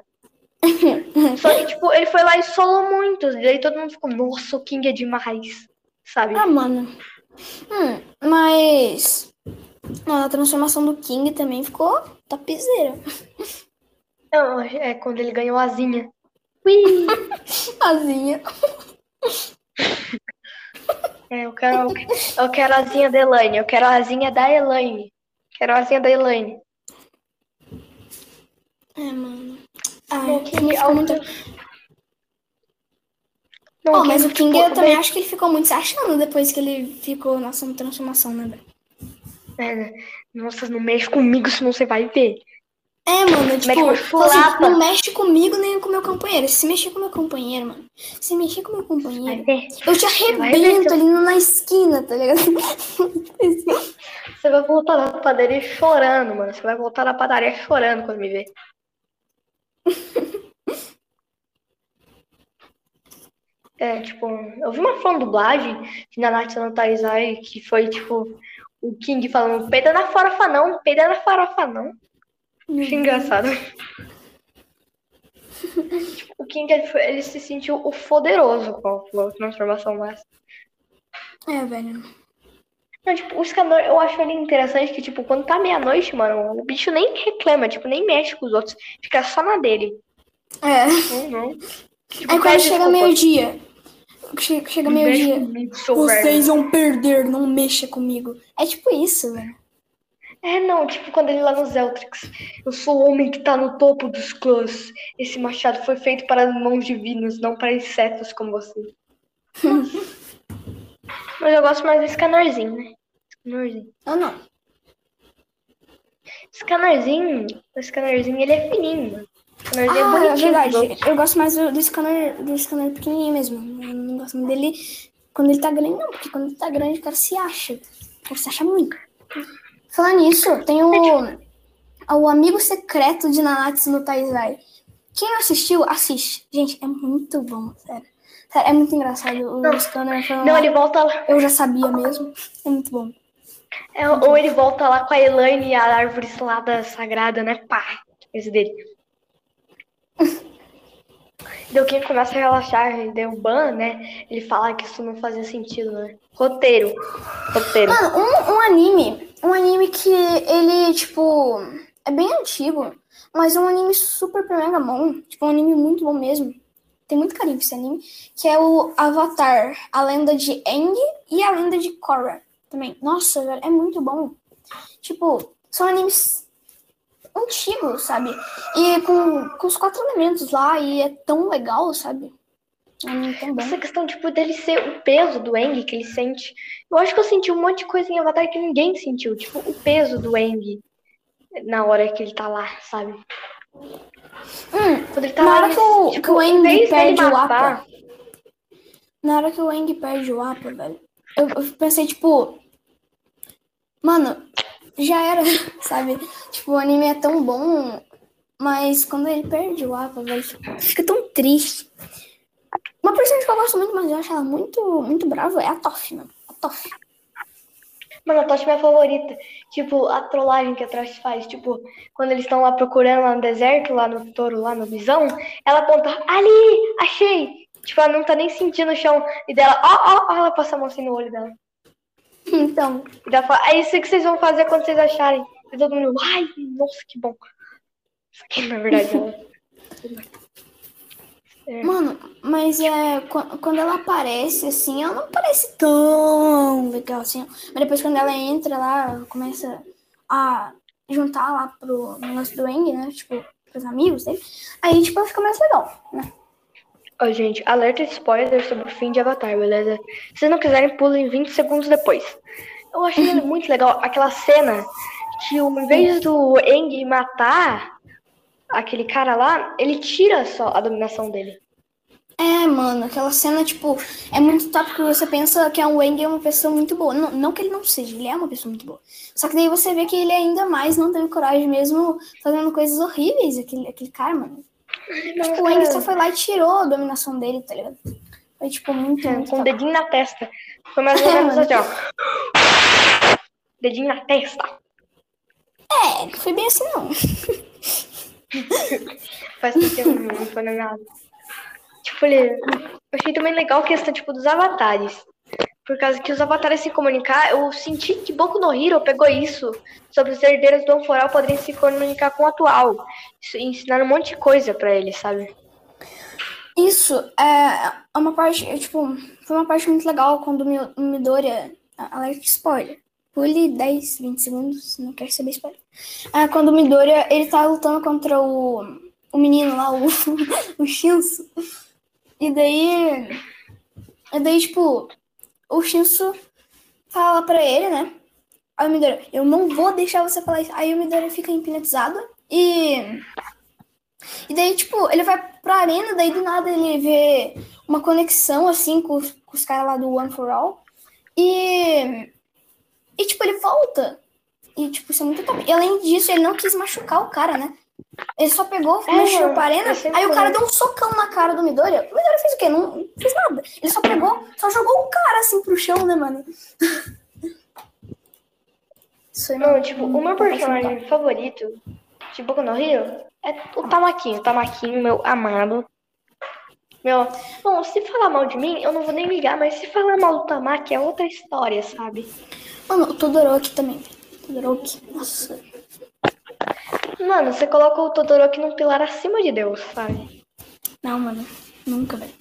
Só que, tipo, ele foi lá e solou muitos. E aí todo mundo ficou, nossa, o King é demais. Sabe? Ah, mano. Hum, mas. Não, a transformação do King também ficou topzera. Não, é quando ele ganhou a asinha. Ui! Asinha. É, eu quero, eu quero a asinha da Elaine. Eu quero a asinha da Elaine. Quero a asinha da Elaine. É, mano. Ah, Não, o King ficou muito. Não, Oh, mas o King eu também bem- acho que ele ficou muito se achando depois que ele ficou na sua transformação, né, velho? É? Nossa, não mexe comigo, senão você vai ver. É, mano, tipo, com a tipo assim, não mexe comigo nem com meu companheiro. Se mexer com meu companheiro, mano. Se mexer com meu companheiro, eu te arrebento ali na esquina, tá ligado? Você vai voltar na padaria chorando, mano. Você vai voltar na padaria chorando quando me ver. É, tipo, eu vi uma fã dublagem de Nanatsu no Taizai que foi, tipo, o King falando peida na farofa não, peida na farofa não. Achei engraçado. Tipo, o King, ele, foi- ele se sentiu o poderoso com a transformação máxima. É, velho. Não, tipo, o Escanor, eu acho ele interessante que, tipo, quando tá meia-noite, mano, o bicho nem reclama, tipo, nem mexe com os outros. Fica só na dele. É. Uhum. Tipo, Aí quando pede chega meio-dia. Che- Chega mexe meio-dia. Vocês vão perder, não mexa comigo. É tipo isso, velho. É, não, tipo, quando ele lá no Zeltrix. Eu sou o homem que tá no topo dos clãs. Esse machado foi feito para mãos divinas, não para insetos como você. Mas eu gosto mais do Scanorzinho, né? Scanorzinho. Eu não. Scanorzinho, o Scanorzinho, ele é fininho, mano. Scanorzinho é Ah, é bonitinho. verdade. Eu gosto mais do, do scanner, do scanner pequenininho mesmo. Eu não gosto muito dele quando ele tá grande, não. Porque quando ele tá grande, o cara se acha. O cara se acha muito. Falando nisso, tem o, o Amigo Secreto de Nanatsu no Taizai. Quem não assistiu, assiste. Gente, é muito bom, sério. Sério, é muito engraçado. O Não. scanner falando Não, ele volta lá. Eu já sabia mesmo. É muito bom. É, ou ele volta lá com a Elaine e a árvore lá sagrada, né? Pá, esse dele. Deu quem começa a relaxar, deu ban, né? Ele fala que isso não fazia sentido, né? Roteiro. Roteiro. Mano, um, um anime. Um anime que ele, tipo, é bem antigo, mas é um anime super mega bom. Tipo, um anime muito bom mesmo. Tem muito carinho pra esse anime. Que é o Avatar, a lenda de Aang e a lenda de Korra também. Nossa, velho, é muito bom. Tipo, são animes. Antigo, sabe? E com, com os quatro elementos lá, e é tão legal, sabe? É. Essa questão, tipo, dele ser o peso do Eng que ele sente. Eu acho que eu senti um monte de coisa em Avatar que ninguém sentiu. Tipo, o peso do Eng na hora que ele tá lá, sabe? Hum, Quando ele tá na lá, hora que o, tipo, que o Eng perde o Apa. Na hora que o Eng perde o Apa, velho. Eu, eu pensei, tipo. Mano, já era, sabe? Tipo, o anime é tão bom, mas quando ele perde o Apa, velho, fica tão triste. Uma personagem que eu gosto muito, mas eu acho ela muito, muito brava, é a Toff, mano. A Toff. Mano, a Tosh é minha favorita. Tipo, a trollagem que a Tosh faz. Tipo, quando eles estão lá procurando lá no deserto, lá no touro, lá no visão, ela aponta, ali, achei! Tipo, ela não tá nem sentindo o chão. E dela, ó, ó, ó, ela passa a mão assim no olho dela. Então. É isso que vocês vão fazer quando vocês acharem. E todo mundo, ai, nossa, que bom. Isso aqui, na verdade, ela... É. Mano, mas é quando ela aparece, assim, ela não parece tão legal assim. Mas depois quando ela entra lá, começa a juntar lá pro negócio do Eng, né? Tipo, pros amigos dele. Aí, tipo, ela fica mais legal, né? Oh, gente, alerta spoiler sobre o fim de Avatar, beleza? Se não quiserem, pulem 20 segundos depois. Eu achei muito legal aquela cena que, em vez do Eng matar aquele cara lá, ele tira só a dominação dele. É, mano, aquela cena, tipo, é muito top porque você pensa que a Wang é uma pessoa muito boa. Não, não que ele não seja, ele é uma pessoa muito boa. Só que daí você vê que ele ainda mais não teve coragem mesmo fazendo coisas horríveis, aquele, aquele cara, mano. Não, tipo, o Wang só foi lá e tirou a dominação dele, tá ligado? Foi, tipo, muito, é, muito Com o dedinho na testa. Foi mais ou menos assim, ó. Dedinho na testa. É, foi bem assim, não. Faz tempo não foi nada. Tipo, eu achei também legal a questão, tipo, dos avatares. Por causa que os avatares se comunicar, eu senti que Boku no Hero pegou isso sobre os herdeiros do Anforal poderem se comunicar com o atual. Isso, ensinando um monte de coisa para eles, sabe? Isso é, é uma parte, tipo, foi uma parte muito legal quando o Midoriya, alerta spoiler, pule 10, 20 segundos, não quero saber spoiler. É, quando o Midoriya, ele tá lutando contra o, o menino lá, o, o Shinsu. E daí. E daí, tipo, o Shinsu fala pra ele, né? Aí o Midori, eu não vou deixar você falar isso. Aí o Midori fica hipnotizado e. E daí, tipo, ele vai pra arena, daí do nada ele vê uma conexão, assim, com, com os caras lá do One for All. E. E, tipo, ele volta. E, tipo, isso é muito top. E além disso, ele não quis machucar o cara, né? Ele só pegou, é, mexeu pra arena, aí o cara deu um socão na cara do Midoriya. O Midoriya fez o quê? Não, não fez nada. Ele só pegou, só jogou o cara assim pro chão, né, mano? Isso aí não, tipo, o meu personagem favorito de Boku no Hero é o Tamaquinho. O Tamaquinho, meu amado. Meu, bom, se falar mal de mim, eu não vou nem ligar, mas se falar mal do Tamaki é outra história, sabe? Mano, o Todoroki também. Todoroki, nossa. Mano, você coloca o Todoroki num pilar acima de Deus, sabe? Não, mano. Nunca, velho.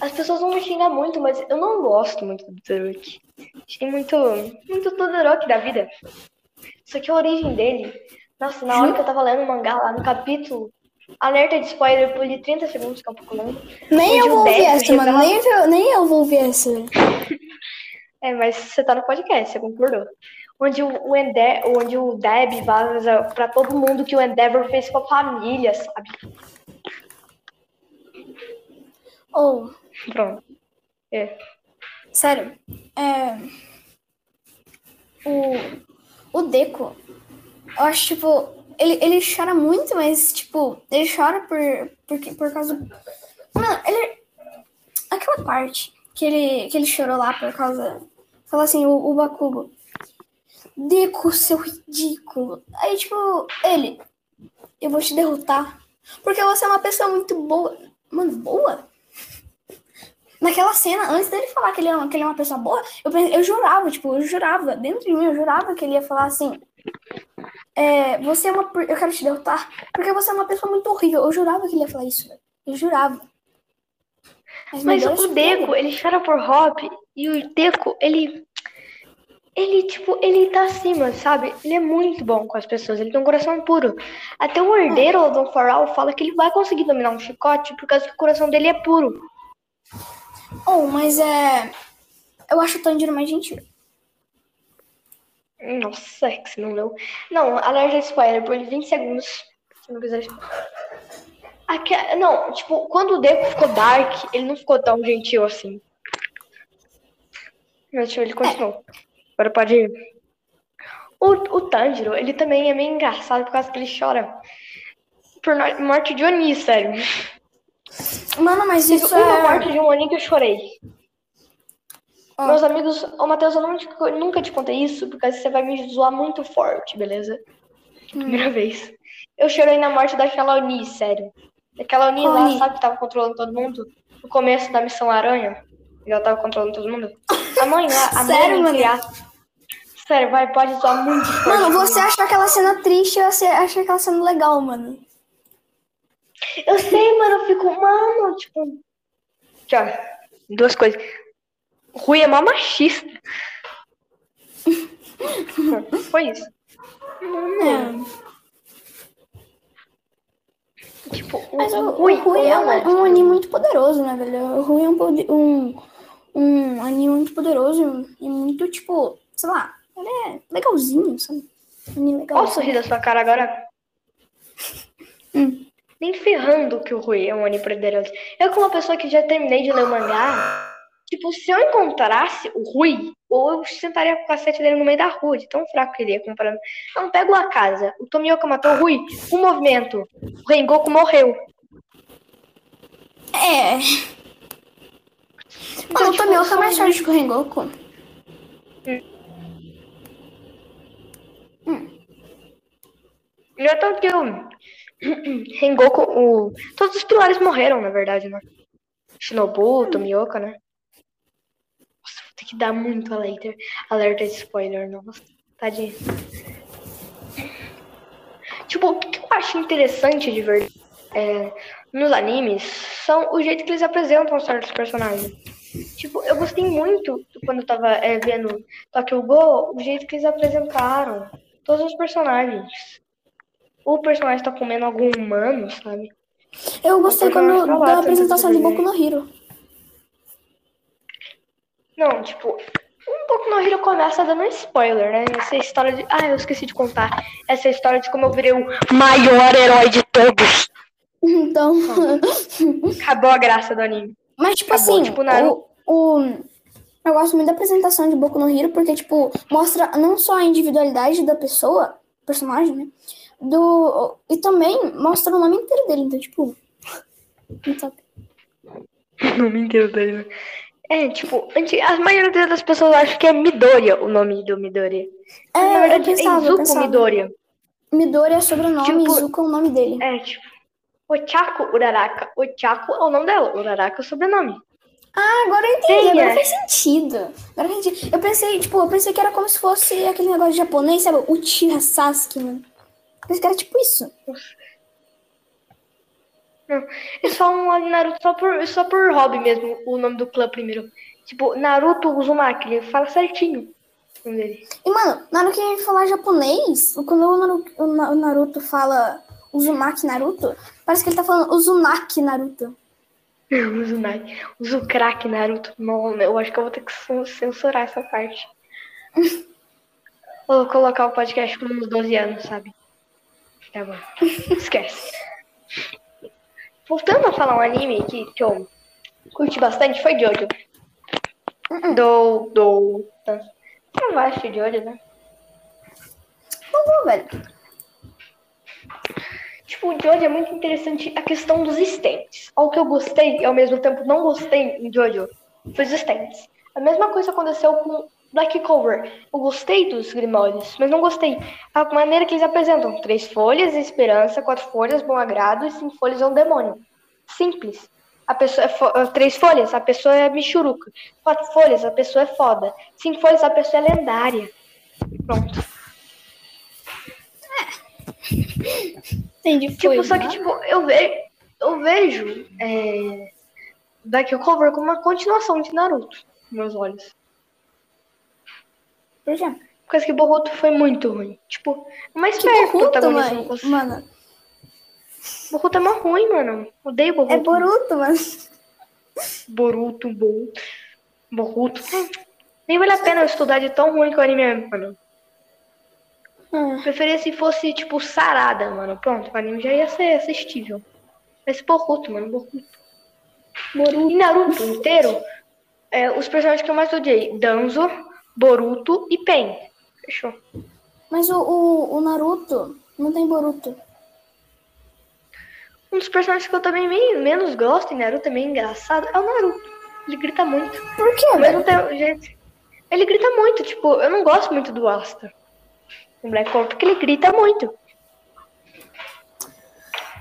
As pessoas vão me xingar muito, mas eu não gosto muito do Todoroki. Achei muito, muito Todoroki da vida. Só que a origem dele... Nossa, na hora que eu tava lendo o mangá lá no capítulo... Alerta de spoiler por 30 segundos, que é um pouco longo. Nem eu vou ouvir essa, mano. Nem eu, nem eu vou ouvir essa. é, mas você tá no podcast, você concordou onde o, Endeavor, onde o Deb vaza para todo mundo que o Endeavor fez com a família, sabe? Ou. Oh. Pronto. É. Sério. É. O. O Deco. Eu acho, tipo. Ele, ele chora muito, mas, tipo, ele chora por, por, por causa. Mano, ele. Aquela parte que ele, que ele chorou lá por causa. Fala assim, o, o Bakugo. Deco, seu ridículo. Aí, tipo, ele, eu vou te derrotar. Porque você é uma pessoa muito boa. Mano, boa? Naquela cena, antes dele falar que ele é uma, que ele é uma pessoa boa, eu, eu jurava, tipo, eu jurava, dentro de mim, eu jurava que ele ia falar assim. É, você é uma. Eu quero te derrotar. Porque você é uma pessoa muito horrível. Eu jurava que ele ia falar isso, Eu jurava. Mas, Mas o Deco, ele chora por Hop. E o Deco, ele ele, tipo, ele tá acima, sabe? Ele é muito bom com as pessoas, ele tem um coração puro. Até o herdeiro, o Don Farrell, fala que ele vai conseguir dominar um chicote por causa que o coração dele é puro. Oh, mas é. Eu acho o Tanjiro mais gentil. Nossa, é que você não leu. Não, alerta spoiler por 20 segundos. Se não quiser. Aqui, não, tipo, quando o Deco ficou dark, ele não ficou tão gentil assim. Mas tipo, ele continuou. Agora pode ir. O, o Tanjiro, ele também é meio engraçado por causa que ele chora por morte de Oni, sério. Mano, mas isso Uma é... morte de um Oni que eu chorei. Ó. Meus amigos, ô Matheus, eu não te- nunca te contei isso, porque você vai me zoar muito forte, beleza? Primeira vez. Eu chorei na morte daquela Oni, sério. Daquela Oni lá, sabe, que tava controlando todo mundo? No começo da missão Aranha. E ela tava controlando todo mundo. A mãe lá, a Sério, mano? aspas. Sério, vai, pode zoar muito forte. Mano, você achou aquela cena triste, achei achei aquela cena legal, mano. Eu sei, mano, eu fico, mano, tipo. Tchau. Duas coisas. Rui é mó machista. Foi isso. Mano, É. tipo, o, Mas o, o o Rui, Rui é Alan, um, um anime muito poderoso, né, velho? O Rui é um, um, um anime muito poderoso e muito, tipo, sei lá, ele é legalzinho, sabe? Anime Olha o legal. sorriso da sua cara agora. Hum. Nem ferrando que o Rui é um anime poderoso. Eu, como uma pessoa que já terminei de ler o mangá, tipo, se eu encontrasse o Rui, ou eu sentaria com o cacete dele no meio da rua, de tão fraco que ele é comparando. Não, pego a casa. O Tomioka matou o Rui, um movimento. O Rengoku morreu. É. Mano, o tipo, Tomioka é são mais forte que o Rengoku. Já tanto que o Rengoku, o... todos os pilares morreram, na verdade, né? Shinobu, Tomioka, né? Nossa, vou ter que dar muito alerta, alerta de spoiler, nossa, tadinho. Tipo, o que eu acho interessante de verdade é, nos animes são o jeito que eles apresentam certos personagens. Tipo, eu gostei muito quando eu tava é, vendo Tokyo Go, o jeito que eles apresentaram todos os personagens. O personagem tá comendo algum humano, sabe? Eu gostei quando, tá lá, da apresentação de Boku no Hero. Não, tipo, um pouco no Hero começa dando spoiler, né? Essa história de. Ah, eu esqueci de contar. Essa história de como eu virei o maior herói de todos. Então. Acabou a graça do anime. Mas, tipo Acabou, assim, tipo, o, o- eu gosto muito da apresentação de Boku no Hero, porque, tipo, mostra não só a individualidade da pessoa, personagem, né? Do, e também mostra o nome inteiro dele. Então, tipo. top. O nome inteiro dele. né? É, tipo, a maioria das pessoas acha que é Midoriya o nome do Midoriya. É, Na verdade, é pensava, eu Izuku pensava. Midoriya. Midori é sobrenome, Tipo- Izuka é o nome dele. É, tipo, Ochako Uraraka. Ochako é o nome dela, Uraraka é o sobrenome. Ah, agora eu entendi, Sim, agora é. faz sentido. Agora faz sentido. Eu pensei, tipo, eu pensei que era como se fosse aquele negócio japonês, sabe? Uchiha Sasuke, mano. Eu pensei que era tipo isso. Eles falam lá de Naruto só por, só por hobby mesmo, o nome do clã primeiro. Tipo, Naruto Uzumaki, ele fala certinho dele. E, mano, na hora que a gente falar japonês, quando o Naruto, o Na- o Naruto fala Uzumaki Naruto, parece que ele tá falando Uzumaki Naruto. Uzumaki. Uzukraki Naruto. Não, eu acho que eu vou ter que cen- censurar essa parte. Vou colocar o podcast com uns 12 anos, sabe? Tá bom. Esquece. Voltando a falar um anime que, que eu curti bastante, foi Jojo. Do. Do. Não vai assistir Jojo, né? Não vou, velho. Tipo, o Jojo é muito interessante a questão dos stands. Ao que eu gostei e ao mesmo tempo não gostei em Jojo foi os stands. A mesma coisa aconteceu com Black Cover. Eu gostei dos Grimórios, mas não gostei. A maneira que eles apresentam. Três folhas é esperança, quatro folhas bom agrado e cinco folhas é um demônio. Simples. A pessoa é fo- ah, Três folhas, a pessoa é michuruca. Quatro folhas, a pessoa é foda. Cinco folhas, a pessoa é lendária. Pronto. Entendi. Tipo, só que, né? tipo, eu, ve eu vejo é, Black Cover como uma continuação de Naruto, nos meus olhos. Por quê? Por causa que Boruto foi muito ruim. Tipo, mais Que perto Boruto, protagonista não mano. Boruto é mó ruim, mano. Odeio Boruto. é Boruto, mano. Boruto, Boruto. Boruto. Nem vale a pena eu estudar de tão ruim que o anime é, mano. Hum. Preferia se fosse, tipo, Sarada, mano. Pronto, o anime já ia ser assistível. Mas Boruto, mano, Boruto. Boruto. E Naruto inteiro, é, os personagens que eu mais odiei. Danzo, Boruto e Pen. Fechou. Mas o, o, o Naruto não tem Boruto. Um dos personagens que eu também men- menos gosto em Naruto, também engraçado, é o Naruto. Ele grita muito. Por quê, velho? mesmo tempo, gente, ele grita muito, tipo, eu não gosto muito do Asta. No Black Clover, porque ele grita muito.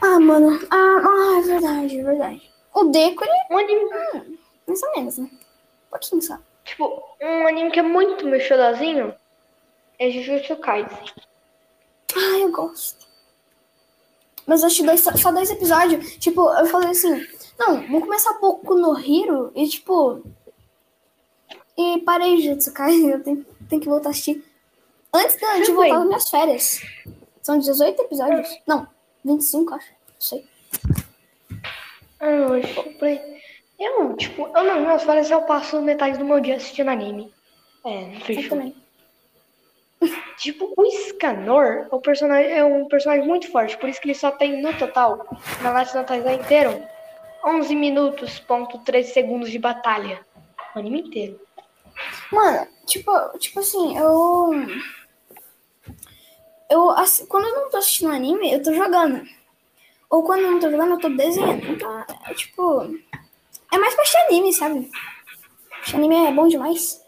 Ah, mano. Ah, ah, é verdade, é verdade. O Deco, ele Um anime, hum, mais ou menos, né? Um pouquinho só. tipo, um anime que é muito meu xodozinho é Jujutsu Kaisen. Ah, eu gosto. Mas eu acho dois, só dois episódios. Tipo, eu falei assim, não, vamos começar pouco no Hiro e tipo. E parei Jujutsu Kaisen, eu tenho, tenho que voltar a assistir. Antes de, de voltar das minhas férias. São 18 episódios. Não, 25, acho. Não sei. Ah, eu tipo, eu não, meus férias eu passo metade do meu dia assistindo anime. É, Eu fechou. Tipo, o Scanor é um personagem, é um personagem muito forte, por isso que ele só tem no total, na National Taizai inteiro, 11 minutos, ponto 13 segundos de batalha. O anime inteiro. Mano, tipo, tipo assim, eu. Eu, assi- quando eu não tô assistindo anime, eu tô jogando. Ou quando eu não tô jogando, eu tô desenhando. Então, é tipo. É mais pra assistir anime, sabe? Assistir anime é bom demais.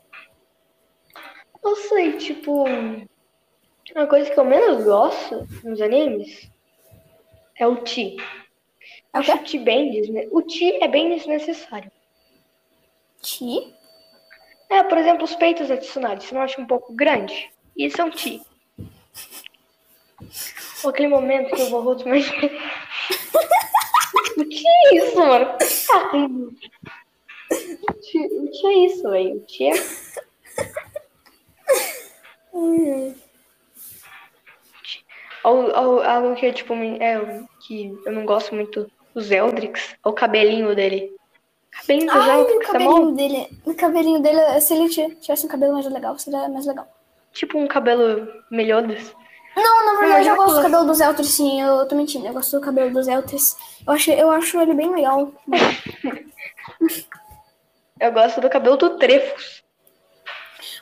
Eu sei, tipo, uma coisa que eu menos gosto nos animes é o Ti. É o Acho quê? o Ti bem desne... O Ti é bem desnecessário. Ti? É, por exemplo, os peitos da Tsunade, você não acha um pouco grande? Isso é um Ti. Aquele momento que eu vou rosto mais. O que é isso, mano? Tá rindo. O Ti o Ti é isso, velho. O Ti é. Ou algo que é tipo. É, que eu não gosto muito. Os Eldrix. É o cabelinho dele. Cabelinho dos Ai, o Eldrix é mó cabelinho dele. O cabelinho dele, se ele ti- tivesse um cabelo mais legal, seria mais legal. tipo um cabelo melhor desse. Não, na verdade eu gosto do cabelo dos Elters, sim, eu tô mentindo. Eu gosto do cabelo dos Elters. Eu acho, eu acho ele bem legal. Eu gosto do cabelo do Trefus.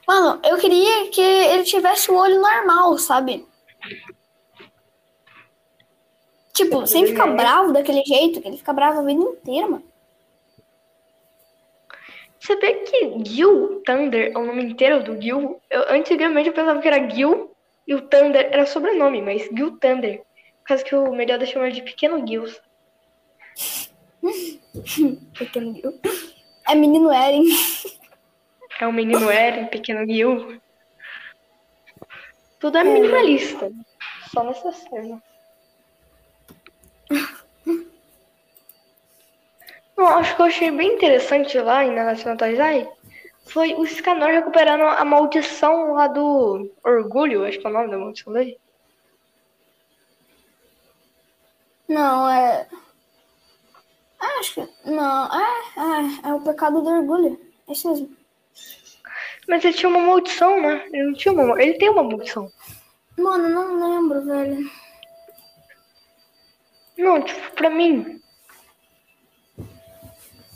Mano, eu queria que ele tivesse o olho normal, sabe? Tipo, sem ficar né? bravo daquele jeito, que ele fica bravo a vida inteira, mano. Você vê que Gil Thunder é o nome inteiro do Gil? Eu, antigamente eu pensava que era Gil e o Thunder era sobrenome, mas Gil Thunder. Por causa que o Meliodas chama de Pequeno Gil. Pequeno Gil. É menino Eren. É o menino Eren, Pequeno Gil. Tudo é minimalista. Só nessa cena. Não, acho que eu achei bem interessante lá em no Taizai foi o Scanor recuperando a maldição lá do orgulho, acho que é o nome da maldição dele. Não, é. Ah, acho que. Não, é, é, é o pecado do orgulho. É isso mesmo. Mas ele tinha uma maldição, né? Ele não tinha uma Ele tem uma maldição. Mano, não lembro, velho. Não, tipo, pra mim.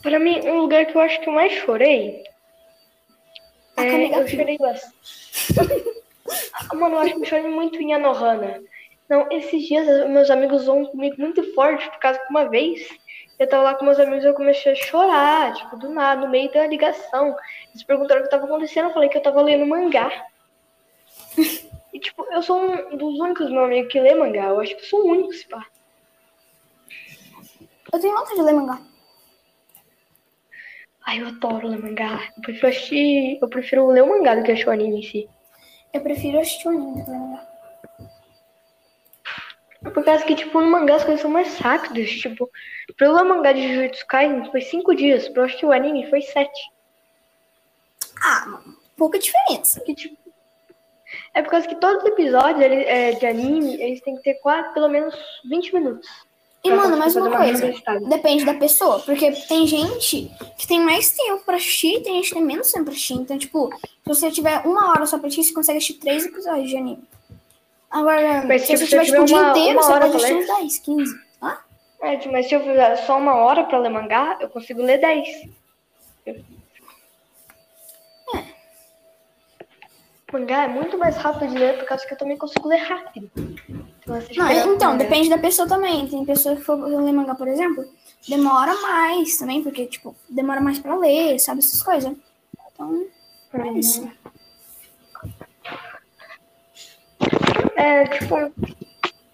Pra mim, um lugar que eu acho que eu mais chorei. É, eu chorei bastante. Mano, eu acho que eu chorei muito em Anohana. Não, esses dias meus amigos zoam comigo muito forte, por causa que uma vez eu tava lá com meus amigos e eu comecei a chorar, tipo, do nada, no meio da ligação. Eles perguntaram o que tava acontecendo, eu falei que eu tava lendo mangá. E, tipo, eu sou um dos únicos meu amigo que lê mangá. Eu acho que eu sou o único, se pá. Eu tenho vontade de ler mangá. Ai, eu adoro ler mangá. Eu prefiro assistir. Eu prefiro ler o mangá do que assistir o anime em si. Eu prefiro assistir o anime do que mangá. É Por causa que, tipo, no mangá as coisas são mais rápidas. Tipo, pra eu ler o mangá de Jujutsu Kaisen foi cinco dias. Pra eu assistir o anime foi sete. Ah, mano, pouca diferença. Porque, tipo, É por causa que todos os episódios é, de anime, eles têm que ter quase, pelo menos 20 minutos. E, mano, mais uma coisa. Depende da pessoa. Porque tem gente que tem mais tempo pra assistir e tem gente que tem menos tempo pra assistir. Então, tipo, se você tiver uma hora só pra assistir, você consegue assistir três episódios de anime. Agora, Mas, se tipo, você se tiver, eu tipo, o tiver dia uma- inteiro, uma você hora pode assistir uns 10, 15. Hã? É, tipo, mas se eu fizer só uma hora pra ler mangá, eu consigo ler 10. Mangá é muito mais rápido de ler por causa que eu também consigo ler rápido. Então, Não, então, depende da pessoa também. Tem pessoa que for ler mangá, por exemplo, demora mais também, porque, tipo, demora mais pra ler, sabe, essas coisas. Então, é isso. É, tipo,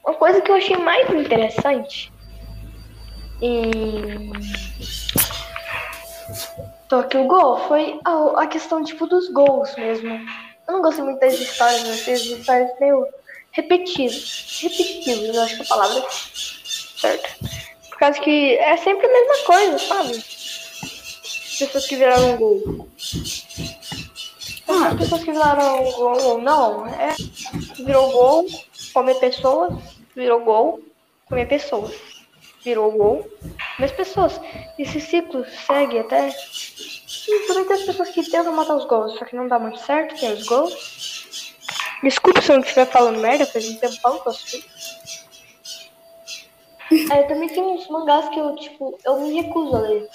uma coisa que eu achei mais interessante em Tokyo Ghoul foi a, a questão, tipo, dos gols mesmo. Eu não gostei muito das histórias, mas as histórias meio repetidas. Repetitivas, eu acho que é a palavra é certa. Por causa que é sempre a mesma coisa, sabe? Pessoas que viraram gol. As pessoas que viraram gol ou não, é virou gol, comer pessoas, virou gol, comer pessoas. Virou gol, comer pessoas. Esse ciclo segue até. E também tem as pessoas que tentam matar os gols, só que não dá muito certo, tem os gols. Desculpa se eu não estiver falando merda, faz um tempão que eu assisti. É, também tem uns mangás que eu, tipo, eu me recuso a ler.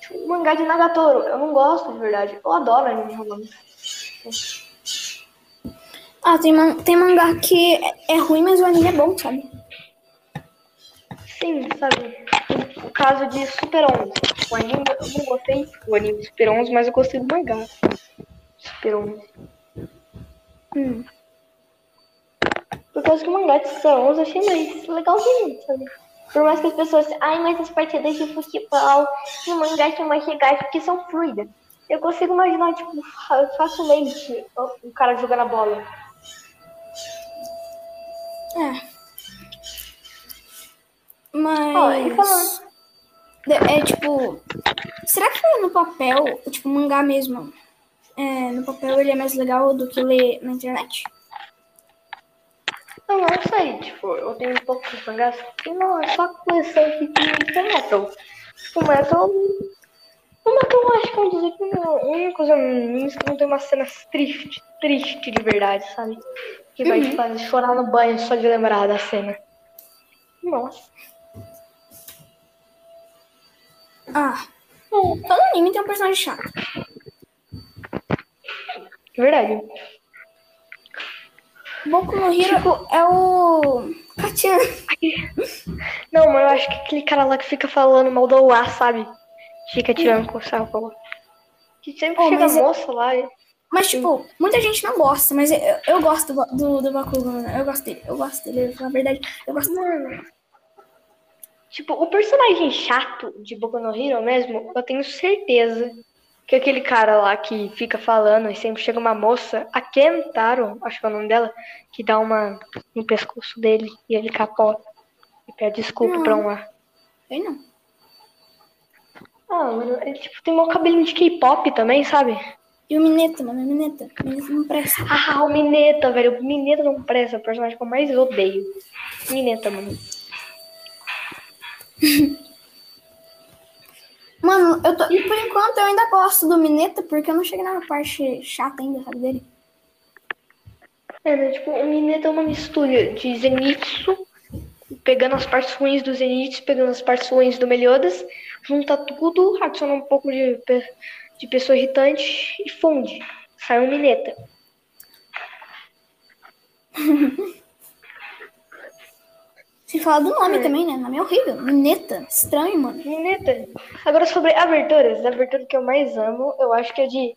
Tipo, o mangá de Nagatoro, eu não gosto de verdade. Eu adoro anime romance. Ah, tem, man tem mangá que é, é ruim, mas o anime é bom, sabe? Sim, sabe? O caso de Super 11. O anime, eu não gostei do anime de Super 11, mas eu gostei do mangá. Super 11. Hum. Por causa que o mangá de 11 eu achei mais legalzinho, sabe? Por mais que as pessoas, ai, mas as partidas de futebol no mangá são mais legais porque são fluidas. Eu consigo imaginar, tipo, fa- facilmente o o cara jogando a bola. É. Mas. E. De- É tipo. Será que no papel, tipo, mangá mesmo, é, no papel ele é mais legal do que ler na internet? Não sei, tipo, eu tenho um pouco de mangás e não, é só coleção de de metal. Tipo, metal. O metal eu acho que que é o único animes que não tem umas cenas tristes, triste de verdade, sabe? Que vai te fazer chorar no banho só de lembrar da cena. Nossa. Ah. Todo anime tem um personagem chato. Verdade. Boku no Hero é o. Kachan. Não, mas eu acho que aquele cara lá que fica falando mal do ar, sabe? Fica tirando com o sarro. Que sempre Oh, chega moça lá e. Mas, tipo, muita gente não gosta, mas eu, eu gosto do, do, do Bakugan, né? Eu gosto dele. Eu gosto dele, na verdade. Eu gosto Mano. Tipo, o personagem chato de Boku no Hero mesmo, eu tenho certeza que aquele cara lá que fica falando e sempre chega uma moça, a Kentaro, acho que é o nome dela, que dá uma no pescoço dele e ele capota e pede desculpa Não. pra um ar. Sei não. Ah, mano, ele tipo, tem um cabelinho de K-pop também, sabe? E o Mineta, mano, o Mineta. O Mineta não presta. Ah, o Mineta, velho. O Mineta não presta, é o personagem que eu mais odeio. Mineta, mano. Mano, eu tô, por enquanto eu ainda gosto do Mineta, porque eu não cheguei na parte chata ainda, sabe, dele. É, né, tipo, o Mineta é uma mistura de Zenitsu, pegando as partes ruins do Zenitsu, pegando as partes ruins do Meliodas, junta tudo, adiciona um pouco de, de pessoa irritante e funde. Sai um Mineta. Sem falar do nome É. também, né? Nome é horrível. Mineta. Estranho, mano. Mineta. Agora sobre aberturas, a abertura que eu mais amo, eu acho que é de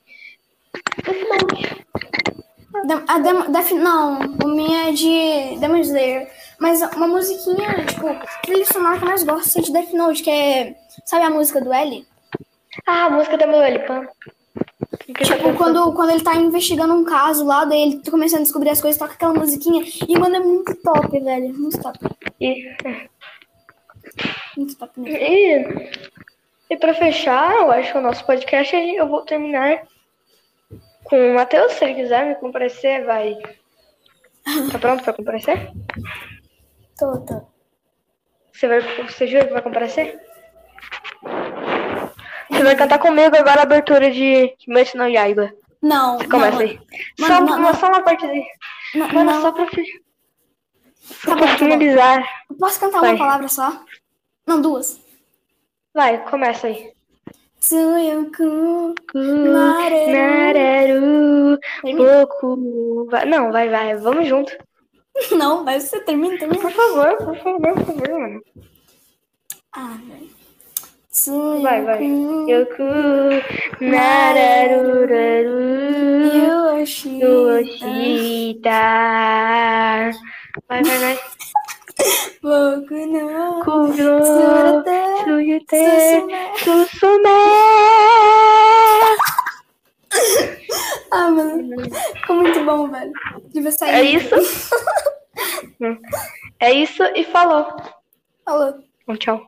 Death Note. Da- A Def, não, o minha é de Demon Slayer. Mas uma musiquinha, tipo, trilha sonora que eu mais gosto é de Death Note, que é. Sabe a música do L? Ah, a música da meu Elipan. Tipo, quando, quando ele tá investigando um caso lá, daí ele tá começando a descobrir as coisas, toca aquela musiquinha. E, mano, é muito top, velho. Muito top. E, Muito top mesmo. e, e pra fechar, eu acho que o nosso podcast, eu vou terminar com o Matheus, se ele quiser me comparecer, vai. Tá pronto pra comparecer? Tô, tô. Você, vai, você jura que vai comparecer? Você vai cantar comigo agora a abertura de Kimetsu no Yaiba. Não, Começa não. aí. Mano, só, não, não, só uma partezinha. Não, Mano, não. só pra, só Tá pra bom, tá finalizar. Eu Posso cantar Vai. uma palavra só? Não, duas. Vai, começa aí. Tsuyoku. Termina. Boku. Não, vai, vai. Vamos junto. Não, vai você termina, termina. Por favor, por favor, por favor, mano. Ah, velho. Vai, vai. Yoku. Nararuraru. Yoshi. Yoshita. Vai, vai, vai. Boku no. Kuro. Tsurata. Suyute. Susume. Susume. Ah, mano. Ficou muito bom, velho. Devia sair. É isso? É isso e falou. Falou. Bom, tchau.